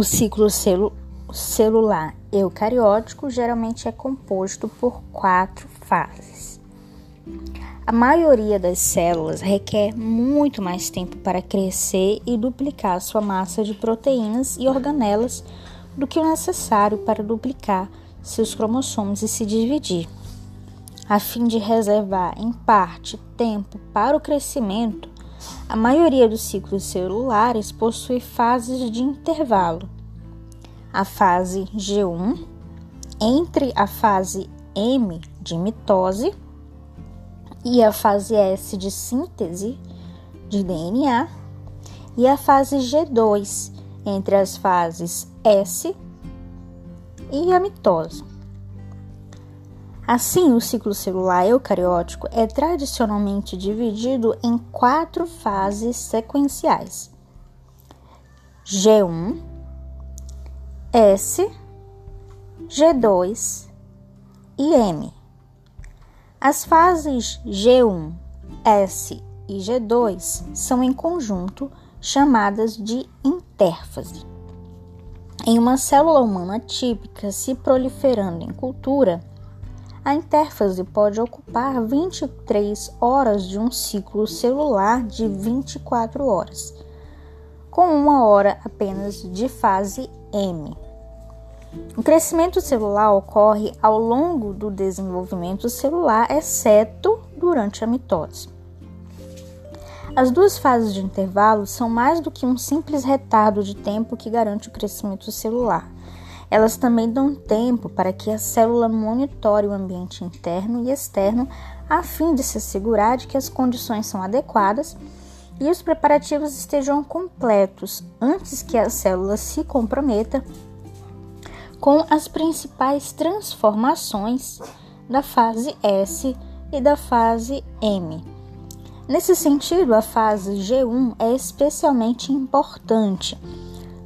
O ciclo celu celular eucariótico geralmente é composto por quatro fases. A maioria das células requer muito mais tempo para crescer e duplicar sua massa de proteínas e organelas do que o necessário para duplicar seus cromossomos e se dividir. A fim de reservar em parte tempo para o crescimento, a maioria dos ciclos celulares possui fases de intervalo. A fase G1, entre a fase M de mitose e a fase S de síntese de DNA, e a fase G2, entre as fases S e a mitose. Assim, o ciclo celular eucariótico é tradicionalmente dividido em quatro fases sequenciais: G1, S, G2 e M. As fases G1, S e G2 são em conjunto chamadas de intérfase. Em uma célula humana típica se proliferando em cultura, a intérfase pode ocupar 23 horas de um ciclo celular de 24 horas, com uma hora apenas de fase M. O crescimento celular ocorre ao longo do desenvolvimento celular, exceto durante a mitose. As duas fases de intervalo são mais do que um simples retardo de tempo que garante o crescimento celular elas também dão tempo para que a célula monitore o ambiente interno e externo a fim de se assegurar de que as condições são adequadas e os preparativos estejam completos antes que a célula se comprometa com as principais transformações da fase S e da fase M. Nesse sentido, a fase G1 é especialmente importante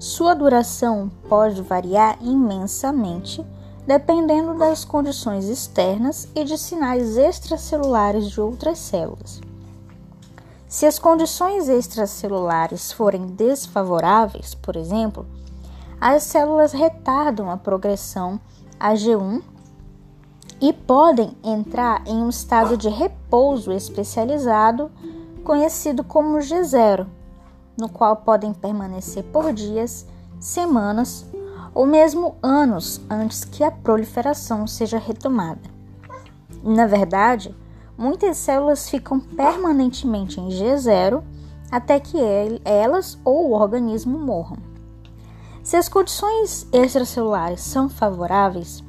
sua duração pode variar imensamente dependendo das condições externas e de sinais extracelulares de outras células. Se as condições extracelulares forem desfavoráveis, por exemplo, as células retardam a progressão a G1 e podem entrar em um estado de repouso especializado conhecido como G0 no qual podem permanecer por dias, semanas ou mesmo anos antes que a proliferação seja retomada. Na verdade, muitas células ficam permanentemente em G0 até que elas ou o organismo morram. Se as condições extracelulares são favoráveis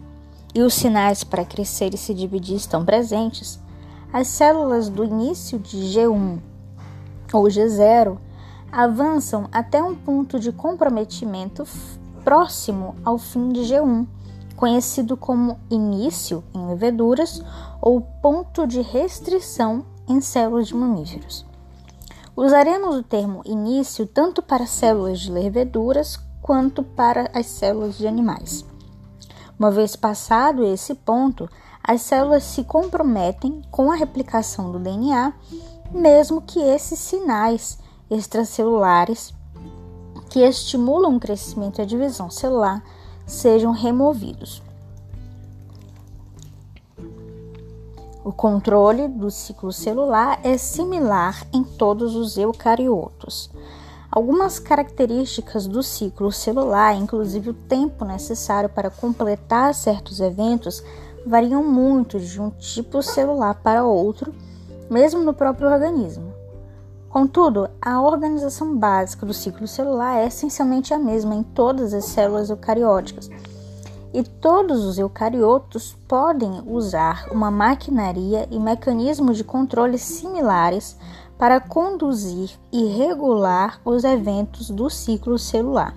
e os sinais para crescer e se dividir estão presentes, as células do início de G1 ou G0 avançam até um ponto de comprometimento próximo ao fim de G1, conhecido como início em leveduras ou ponto de restrição em células de mamíferos. Usaremos o termo início tanto para células de leveduras quanto para as células de animais. Uma vez passado esse ponto, as células se comprometem com a replicação do DNA, mesmo que esses sinais extracelulares que estimulam o crescimento e a divisão celular sejam removidos. O controle do ciclo celular é similar em todos os eucariotos. Algumas características do ciclo celular, inclusive o tempo necessário para completar certos eventos, variam muito de um tipo celular para outro, mesmo no próprio organismo. Contudo, a organização básica do ciclo celular é essencialmente a mesma em todas as células eucarióticas. E todos os eucariotos podem usar uma maquinaria e mecanismos de controle similares para conduzir e regular os eventos do ciclo celular.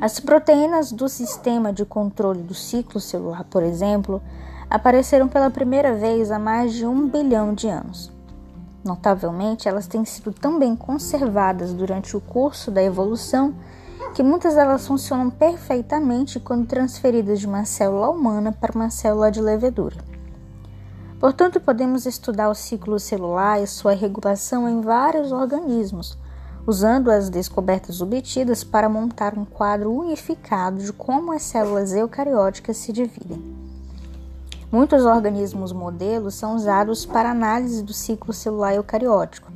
As proteínas do sistema de controle do ciclo celular, por exemplo, apareceram pela primeira vez há mais de um bilhão de anos. Notavelmente, elas têm sido tão bem conservadas durante o curso da evolução que muitas delas funcionam perfeitamente quando transferidas de uma célula humana para uma célula de levedura. Portanto, podemos estudar o ciclo celular e sua regulação em vários organismos, usando as descobertas obtidas para montar um quadro unificado de como as células eucarióticas se dividem. Muitos organismos modelos são usados para análise do ciclo celular eucariótico.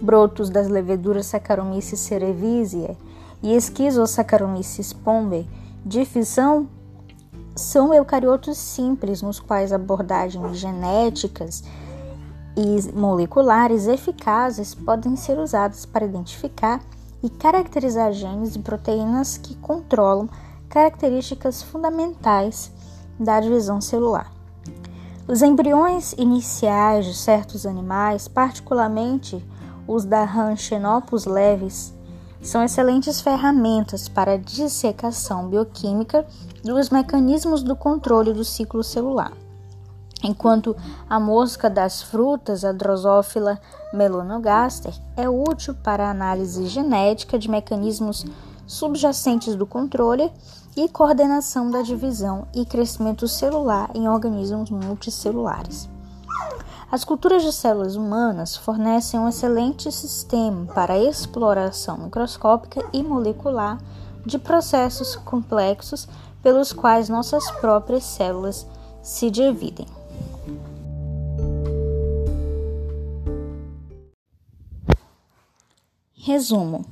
Brotos das leveduras Saccharomyces cerevisiae e Schizosaccharomyces pombe de fissão são eucariotos simples nos quais abordagens genéticas e moleculares eficazes podem ser usadas para identificar e caracterizar genes e proteínas que controlam características fundamentais da divisão celular. Os embriões iniciais de certos animais, particularmente os da rã leves, são excelentes ferramentas para a dissecação bioquímica dos mecanismos do controle do ciclo celular enquanto a mosca das frutas, a Drosophila melanogaster, é útil para a análise genética de mecanismos subjacentes do controle e coordenação da divisão e crescimento celular em organismos multicelulares. As culturas de células humanas fornecem um excelente sistema para a exploração microscópica e molecular de processos complexos pelos quais nossas próprias células se dividem. Resumo: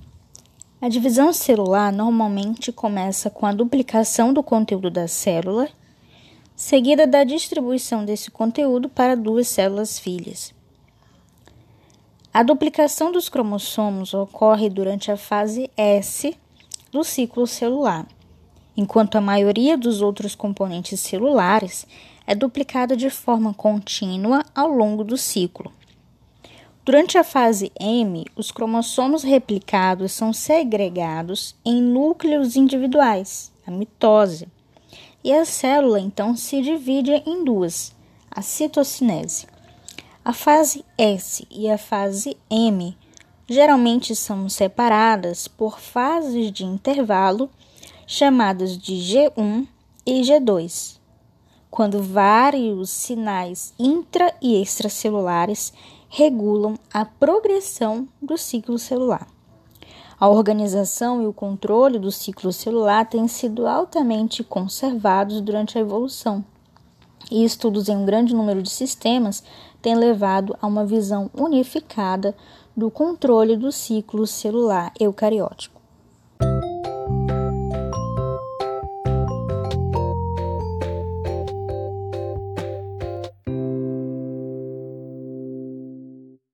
a divisão celular normalmente começa com a duplicação do conteúdo da célula, seguida da distribuição desse conteúdo para duas células filhas. A duplicação dos cromossomos ocorre durante a fase S do ciclo celular, enquanto a maioria dos outros componentes celulares é duplicada de forma contínua ao longo do ciclo. Durante a fase M, os cromossomos replicados são segregados em núcleos individuais, a mitose, e a célula então se divide em duas, a citocinese. A fase S e a fase M geralmente são separadas por fases de intervalo chamadas de G1 e G2, quando vários sinais intra e extracelulares regulam a progressão do ciclo celular. A organização e o controle do ciclo celular têm sido altamente conservados durante a evolução, e estudos em um grande número de sistemas têm levado a uma visão unificada do controle do ciclo celular eucariótico.